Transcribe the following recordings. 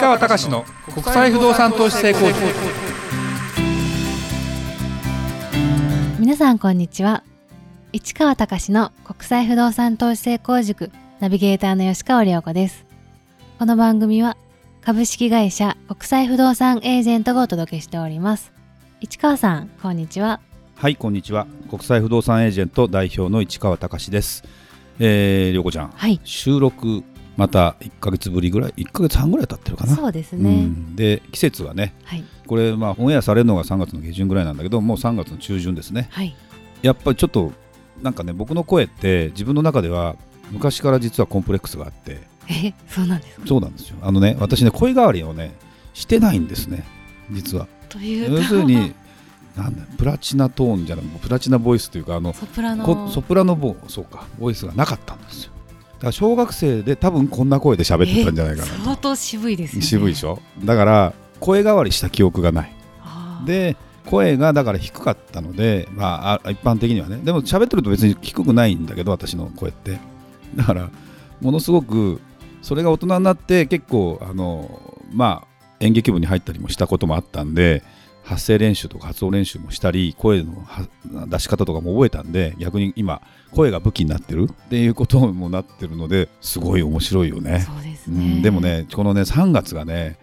川隆の国際不動産投資成功塾。皆さんこんにちは。市川隆の国際不動産投資成功塾。ナビゲーターの吉川良子です。この番組は株式会社国際不動産エージェントがお届けしております。市川さんこんにちは。はいこんにちは。国際不動産エージェント代表の市川隆です。えー、りょうこちゃん、はい。収録また1か月ぶりぐらい1か月半ぐらい経ってるかな。そうですね、ん。で季節はねはい。これまあオンエアされるのが3月の下旬ぐらいなんだけどもう3月の中旬ですね。はい。やっぱりちょっとなんかね僕の声って自分の中では昔から実はコンプレックスがあって。えそうなんですか？そうなんですよ。あのね私ね声変わりをねしてないんですね。実は。というと。要するになんだプラチナトーンじゃなくてプラチナボイスというかあのソプラノ。こソプラノボそうかボイスがなかったんですよら小学生で多分こんな声で喋ってたんじゃないかなえ相当渋いですよね。渋いでしょ？だから声変わりした記憶がない。で声がだから低かったので、まあ、あ一般的にはね。でも喋ってると別に低くないんだけど私の声って。だからものすごくそれが大人になって結構あのまあ演劇部に入ったりもしたこともあったんで発声練習とか発音練習もしたり声のは出し方とかも覚えたんで逆に今声が武器になってるっていうこともなってるのですごい面白いよね。そうですうね、ん、でもねこのね3月がね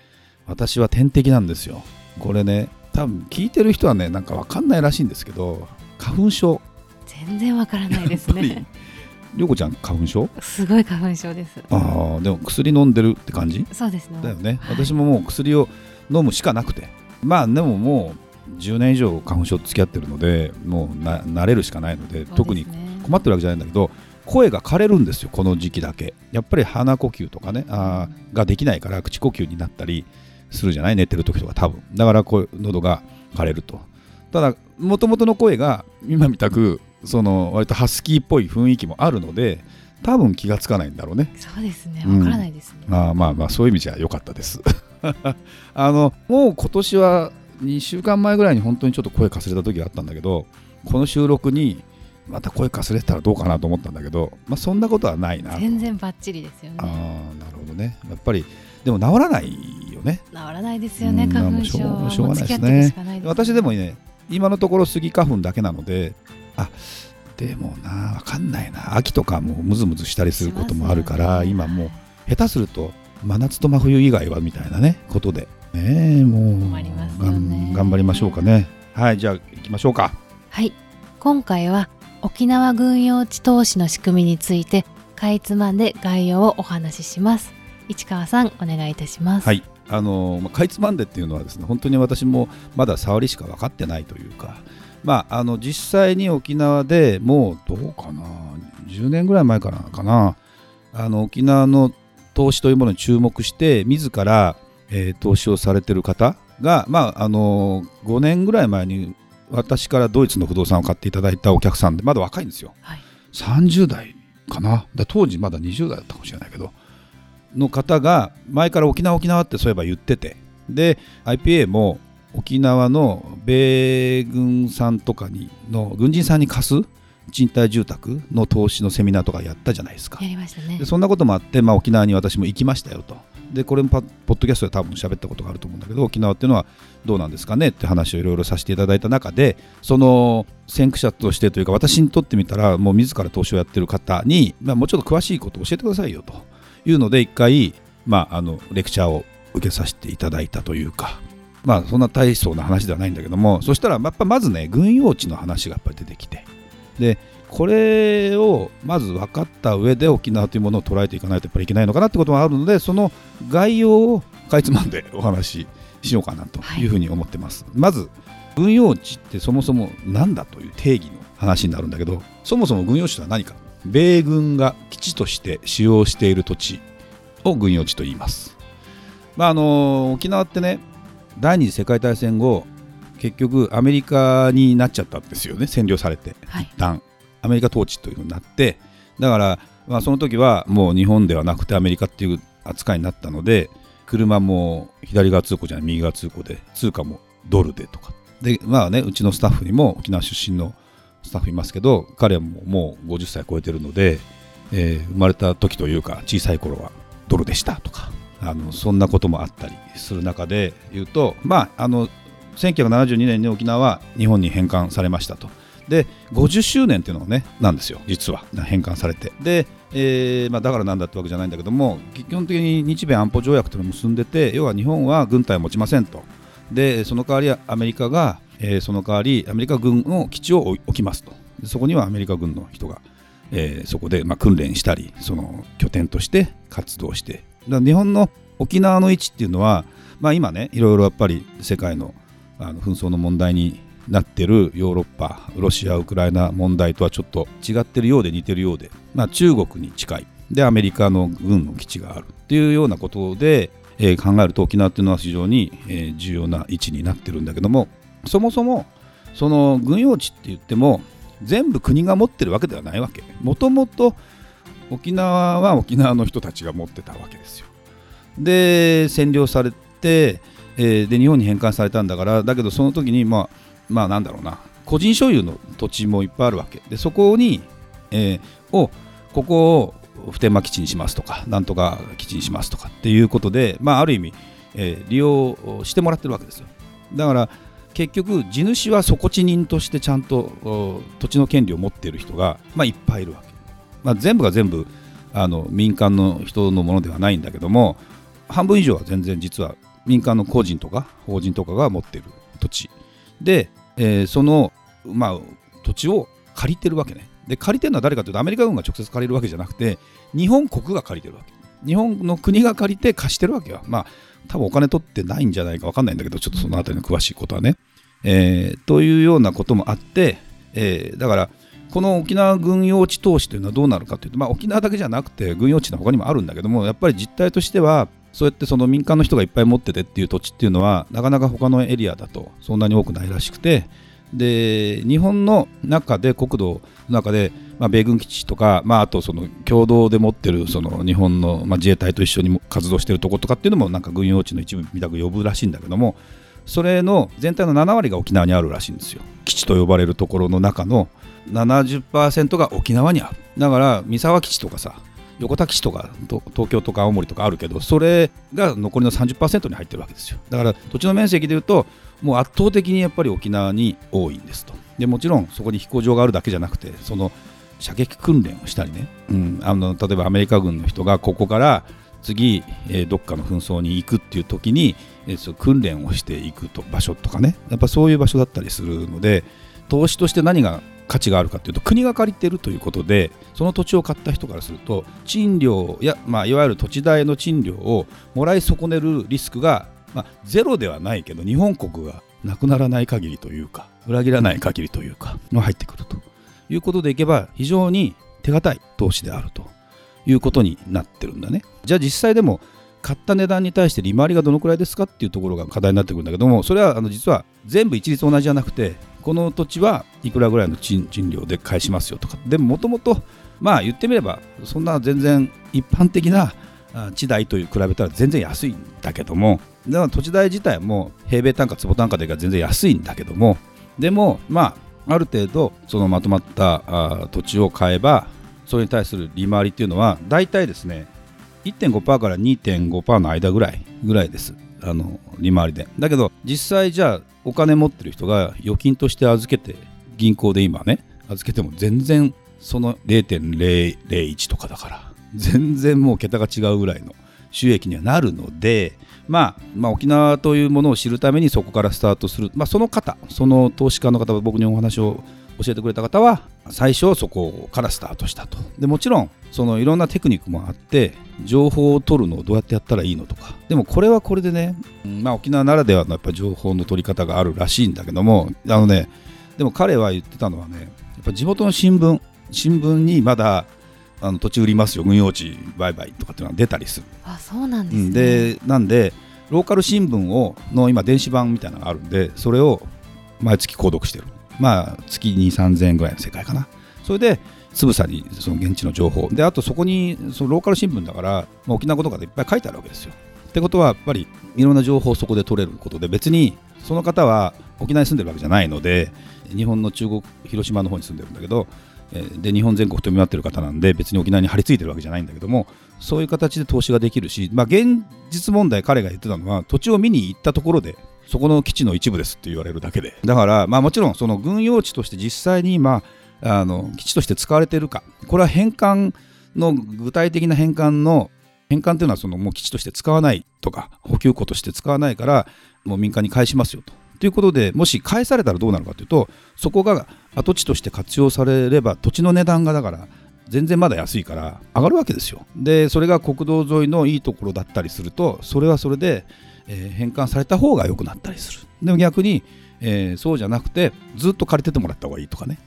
私は天敵なんですよ。これね多分聞いてる人はねなんかわかんないらしいんですけど花粉症。全然わからないですね。りょうこちゃん花粉症？すごい花粉症です。ああでも薬飲んでるって感じ？そうですね。だよね、はい。私ももう薬を飲むしかなくてまあでももう10年以上花粉症と付き合ってるのでもうな慣れるしかないので特に困ってるわけじゃないんだけど声が枯れるんですよこの時期だけ。やっぱり鼻呼吸とかねあーができないから口呼吸になったりするじゃない？寝てる時とか多分。だからこう喉が枯れると。ただもともとの声が今みたくその割とハスキーっぽい雰囲気もあるので多分気がつかないんだろうね。そうですね。うん。わからないですね、まあまあまあそういう意味じゃ良かったです あのもう今年は2週間前ぐらいに本当にちょっと声かすれた時があったんだけどこの収録にまた声かすれてたらどうかなと思ったんだけど、まあ、そんなことはないな全然バッチリですよああねなるほどね。やっぱりでも治らないよね。治らないですよねうん花粉症。まあもうしょうがないですね。ね私でもね今のところスギ花粉だけなのであでもな分かんないな。秋とかもムズムズしたりすることもあるから、ね。今もう下手すると真夏と真冬以外はみたいなねことで。ね。えもう頑張りましょうかね。はいじゃあ行きましょうか。はい。今回は沖縄軍用地投資の仕組みについてかいつまんで概要をお話しします。市川さんお願いいたします。はい。あのまあかいつまんでっていうのはですね本当に私もまだ触りしか分かってないというかまああの実際に沖縄でもうどうかな10年ぐらい前からかな。あの沖縄の投資というものに注目して自ら、えー投資をされてる方がまああの5年ぐらい前に私からドイツの不動産を買っていただいたお客さんでまだ若いんですよ。はい。30代かな？だ当時まだ20代だったかもしれないけどの方が前から沖縄沖縄ってそういえば言っててで IPA も沖縄の米軍さんとかにの軍人さんに貸す賃貸住宅の投資のセミナーとかやったじゃないですか。やりましたね。でそんなこともあって、まあ、沖縄に私も行きましたよと。でこれもパポッドキャストで多分喋ったことがあると思うんだけど沖縄っていうのはどうなんですかねって話をいろいろさせていただいた中でその先駆者としてというか私にとってみたらもう自ら投資をやってる方に、まあ、もうちょっと詳しいことを教えてくださいよと。いうので一回、まあ、あのレクチャーを受けさせていただいたというか。まあそんな大層な話ではないんだけどもそしたらやっぱまずね軍用地の話がやっぱり出てきてでこれをまず分かった上で沖縄というものを捉えていかないとやっぱりいけないのかなってことがあるのでその概要をかいつまんでお話ししようかなとい。うふうに思ってます、まず軍用地ってそもそも何だという定義の話になるんだけどそもそも軍用地とは何か。米軍が基地として使用している土地を軍用地と言います、まあ、あの沖縄ってね第二次世界大戦後結局アメリカになっちゃったんですよね。占領されて。はい。一旦。アメリカ統治というふうになって。だから、まあ、その時はもう日本ではなくてアメリカっていう扱いになったので車も左側通行じゃない右側通行で通貨もドルでとか。でまあねうちのスタッフにも沖縄出身のスタッフいますけど彼はもうもう50歳超えてるので、えー生まれた時というか小さい頃はドルでしたとか。あのそんなこともあったりする中で言うと、まあ、あの1972年に沖縄は日本に返還されましたと。で50周年っていうのがねなんですよ実は。返還されて。で、えーまあ、だからなんだってわけじゃないんだけども基本的に日米安保条約というのを結んでて要は日本は軍隊を持ちませんと。でその代わりアメリカが、えー、その代わりアメリカ軍の基地を置きますと。そこにはアメリカ軍の人が、えー、そこで、まあ、訓練したりその拠点として活動して。だ日本の沖縄の位置っていうのは、まあ、今ねいろいろやっぱり世界のあの紛争の問題になっているヨーロッパロシア・ウクライナ問題とはちょっと違っているようで似ているようで、まあ、中国に近い。でアメリカの軍の基地があるっていうようなことで、えー、考えると沖縄っていうのは非常に、えー、重要な位置になってるんだけどもそもそもその軍用地って言っても全部国が持ってるわけではないわけ。もともと沖縄は沖縄の人たちが持ってたわけですよ。で占領されて、えー、で日本に返還されたんだからだけどその時にまあまあなんだろうな。個人所有の土地もいっぱいあるわけ。でそこに、えー、をここを普天間基地にしますとかなんとか基地にしますとかっていうことで、まあ、ある意味、えー、利用してもらってるわけですよ。だから結局地主は底地人としてちゃんと土地の権利を持っている人が、まあ、いっぱいいるわけ、まあ、全部が全部あの民間の人のものではないんだけども半分以上は全然実は民間の個人とか法人とかが持っている土地で、えー、その、まあ、土地を借りてるわけね。で、借りてるのは誰かというと、アメリカ軍が直接借りるわけじゃなくて、日本国が借りてるわけ。日本の国が借りて貸してるわけよ。まあ、多分お金取ってないんじゃないか分かんないんだけど、ちょっとそのあたりの詳しいことはね。えー、というようなこともあって、えー、だから、この沖縄軍用地投資というのはどうなるかというと、まあ、沖縄だけじゃなくて軍用地の他にもあるんだけどもやっぱり実態としてはそうやってその民間の人がいっぱい持っててっていう土地っていうのはなかなか他のエリアだとそんなに多くないらしくてで日本の中で国土の中で、まあ、米軍基地とか、まあ、あとその共同で持ってるその日本の、まあ、自衛隊と一緒に活動してるとことかっていうのもなんか軍用地の一部みたく呼ぶらしいんだけどもそれの全体の7割が沖縄にあるらしいんですよ。基地と呼ばれるところの中の70%が沖縄にある。だから三沢基地とかさ横田基地とか東京とか青森とかあるけどそれが残りの30%に入ってるわけですよ。だから土地の面積でいうともう圧倒的にやっぱり沖縄に多いんですと。でもちろんそこに飛行場があるだけじゃなくてその射撃訓練をしたりね、うん、あの例えばアメリカ軍の人がここから次、えー、どっかの紛争に行くっていう時に、えー、訓練をしていくと場所とかね。やっぱそういう場所だったりするので投資として何が価値があるかというと国が借りているということでその土地を買った人からすると賃料や、まあ、いわゆる土地代の賃料をもらい損ねるリスクが、まあ、ゼロではないけど日本国がなくならない限りというか裏切らない限りというかの入ってくるということでいけば非常に手堅い投資であるということになってるんだね。じゃあ実際でも買った値段に対して利回りがどのくらいですかっていうところが課題になってくるんだけどもそれはあの実は全部一律同じじゃなくてこの土地はいくらぐらいの賃料で返しますよとか。でももともとまあ言ってみればそんな全然一般的な地代という比べたら全然安いんだけども。でも土地代自体も平米単価坪単価でいうか全然安いんだけども。でもまあある程度そのまとまった土地を買えばそれに対する利回りっていうのは大体ですね1.5%から2.5%の間ぐらいぐらいです。あの利回りで。だけど実際じゃあお金持ってる人が預金として預けて銀行で今ね預けても全然その0.001とかだから全然もう桁が違うぐらいの収益にはなるので、まあ、まあ沖縄というものを知るためにそこからスタートする、まあ、その方その投資家の方は僕にお話を教えてくれた方は最初そこからスタートしたと。でもちろんそのいろんなテクニックもあって情報を取るのをどうやってやったらいいのとか。でもこれはこれでね、まあ、沖縄ならではのやっぱ情報の取り方があるらしいんだけどもあのねでも彼は言ってたのはねやっぱ地元の新聞新聞にまだあの土地売りますよ軍用地売買とかっていうのが出たりする。あそうなんです、ね、でなんでローカル新聞をの今電子版みたいなのがあるんでそれを毎月購読してるまあ月に3000円ぐらいの世界かな。それでつぶさにその現地の情報。であとそこにそのローカル新聞だから、まあ、沖縄語とかでいっぱい書いてあるわけですよ。ってことはやっぱりいろんな情報をそこで取れることで別にその方は沖縄に住んでるわけじゃないので日本の中国広島の方に住んでるんだけどで日本全国飛び回ってる方なんで別に沖縄に張り付いてるわけじゃないんだけどもそういう形で投資ができるし、まあ、現実問題彼が言ってたのは土地を見に行ったところでそこの基地の一部ですって言われるだけでだから、まあ、もちろんその軍用地として実際に今あの基地として使われているかこれは返還の具体的な返還の返還というのはそのもう基地として使わないとか補給庫として使わないからもう民間に返しますよと。ということでもし返されたらどうなるかというとそこが跡地として活用されれば土地の値段がだから全然まだ安いから上がるわけですよ。でそれが国道沿いのいいところだったりするとそれはそれで、えー返還された方が良くなったりする。でも逆に、えーそうじゃなくてずっと借りててもらった方がいいとかね。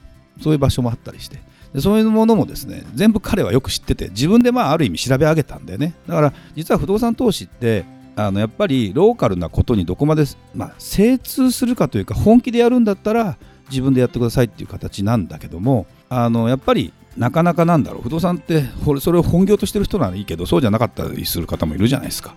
そういう場所もあったりして。でそういうものもですね全部彼はよく知ってて自分でまあある意味調べ上げたんだよね。だから実は不動産投資ってあのやっぱりローカルなことにどこまで、まあ、精通するかというか本気でやるんだったら自分でやってくださいっていう形なんだけどもあのやっぱりなかなかなんだろう。不動産ってそれを本業としてる人ならいいけどそうじゃなかったりする方もいるじゃないですか。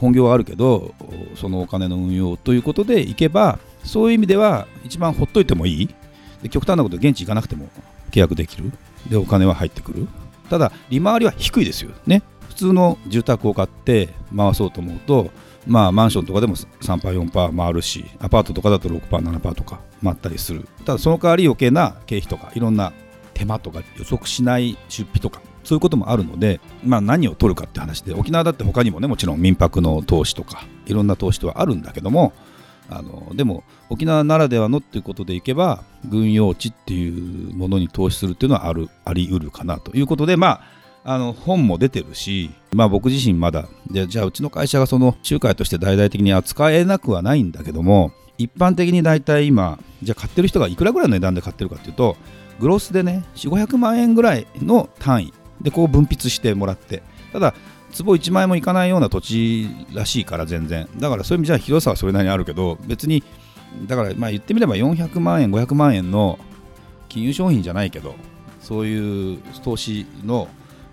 本業はあるけどそのお金の運用ということでいけばそういう意味では一番ほっといてもいい。で極端なこと現地行かなくても契約できる。でお金は入ってくる。ただ利回りは低いですよね。普通の住宅を買って回そうと思うとまあマンションとかでも3パー4パー回るしアパートとかだと6パー7パーとか回ったりする。ただその代わり余計な経費とかいろんな手間とか予測しない出費とかそういうこともあるので、まあ、何を取るかって話で沖縄だって他にもねもちろん民泊の投資とかいろんな投資とはあるんだけどもあのでも沖縄ならではのっていうことでいけば軍用地っていうものに投資するっていうのはあるあり得るかなということでまああの本も出てるし、まあ、僕自身まだでじゃあうちの会社がその仲介として大々的に扱えなくはないんだけども一般的に大体今じゃあ買ってる人がいくらぐらいの値段で買ってるかっていうとグロスでね4500万円ぐらいの単位でこう分泌してもらってただ坪1万円もいかないような土地らしいから全然。だからそういう意味じゃ広さはそれなりにあるけど別にだからまあ言ってみれば400万円500万円の金融商品じゃないけどそういう投資の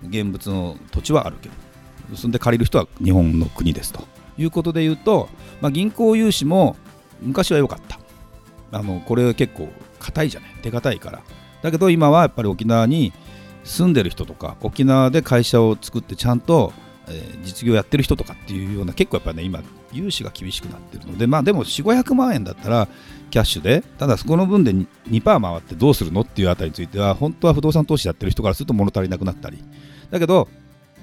現物の土地はあるけどそんで借りる人は日本の国ですと。いうことで言うと、まあ、銀行融資も昔は良かった。あのこれ結構硬いじゃない。手堅いから。だけど今はやっぱり沖縄に住んでる人とか沖縄で会社を作ってちゃんと、えー実業やってる人とかっていうような結構やっぱね今融資が厳しくなってるのでまあでも4500万円だったらキャッシュでただそこの分で 2%, 2回ってどうするのっていうあたりについては本当は不動産投資やってる人からすると物足りなくなったり。だけど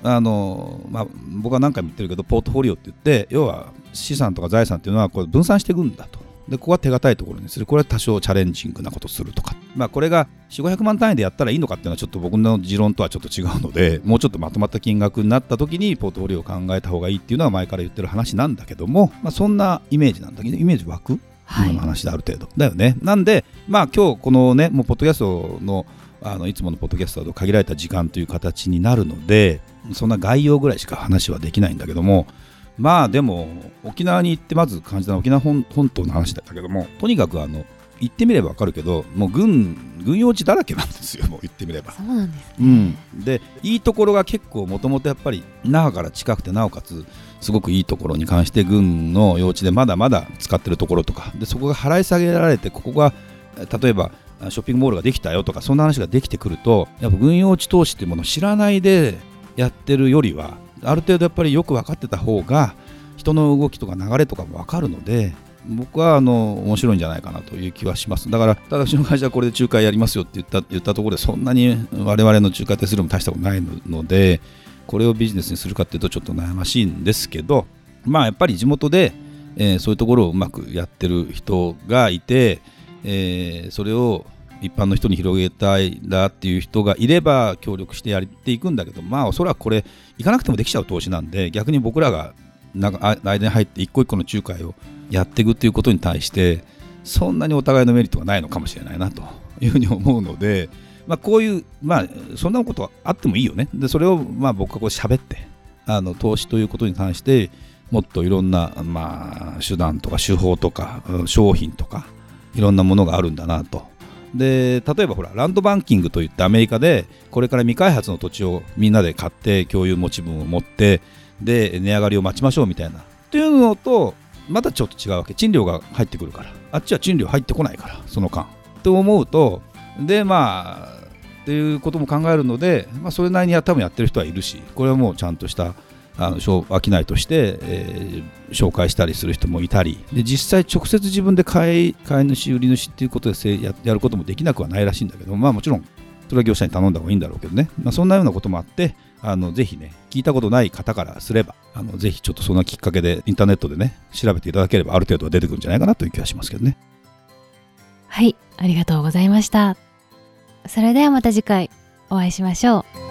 あのまあ、僕は何回も言ってるけどポートフォリオって言って要は資産とか財産っていうのはこれ分散していくんだと。でここは手堅いところにする。これは多少チャレンジングなことするとか、まあ、これが4500万単位でやったらいいのかっていうのはちょっと僕の持論とはちょっと違うのでもうちょっとまとまった金額になった時にポートフォリオを考えた方がいいっていうのは前から言ってる話なんだけども、まあ、そんなイメージなんだけどイメージ湧く？はい。今の話である程度、だよね。なんでまあ今日このねもうポッドキャストのあのいつものポッドキャストだと限られた時間という形になるのでそんな概要ぐらいしか話はできないんだけどもまあでも沖縄に行ってまず感じたのは沖縄本本島の話だったけどもとにかくあの行ってみれば分かるけどもう軍軍用地だらけなんですよもう言ってみれば。そうなんですうん、でいいところが結構もともとやっぱり那覇から近くてなおかつすごくいいところに関して軍の用地でまだまだ使ってるところとかでそこが払い下げられてここがえ例えばショッピングモールができたよとかそんな話ができてくるとやっぱ軍用地投資っていうものを知らないでやってるよりはある程度やっぱりよく分かってた方が人の動きとか流れとかも分かるので僕はあの面白いんじゃないかなという気はします。だからただうちの会社はこれで仲介やりますよって言った言ったところでそんなに我々の仲介手数料も大したことないのでこれをビジネスにするかっていうとちょっと悩ましいんですけどまあやっぱり地元で、えーそういうところをうまくやってる人がいて、えーそれを一般の人に広げたいんだっていう人がいれば協力してやっていくんだけどまあおそらくこれ行かなくてもできちゃう投資なんで逆に僕らがなんか間に入って一個一個の仲介をやっていくっていうことに対してそんなにお互いのメリットがないのかもしれないなというふうに思うので、まあ、こういう、まあ、そんなことはあってもいいよね。でそれをまあ僕がこう喋ってあの投資ということに関してもっといろんな、まあ、手段とか手法とか商品とかいろんなものがあるんだなとで例えばほらランドバンキングといってアメリカでこれから未開発の土地をみんなで買って共有持ち分を持ってで値上がりを待ちましょうみたいな。っていうのとまたちょっと違うわけ。賃料が入ってくるから。あっちは賃料入ってこないからその間。と思うとでまあっていうことも考えるので、まあ、それなりには多分やってる人はいるしこれはもうちゃんとしたあの商商いとして、えー紹介したりする人もいたりで実際直接自分で買い買い主売り主っていうことでせややることもできなくはないらしいんだけどまあもちろんそれは業者に頼んだ方がいいんだろうけどね、まあ、そんなようなこともあってあのぜひね聞いたことない方からすればあのぜひちょっとそんなきっかけでインターネットでね調べていただければある程度は出てくるんじゃないかなという気がしますけどねはい、ありがとうございました。それではまた次回お会いしましょう。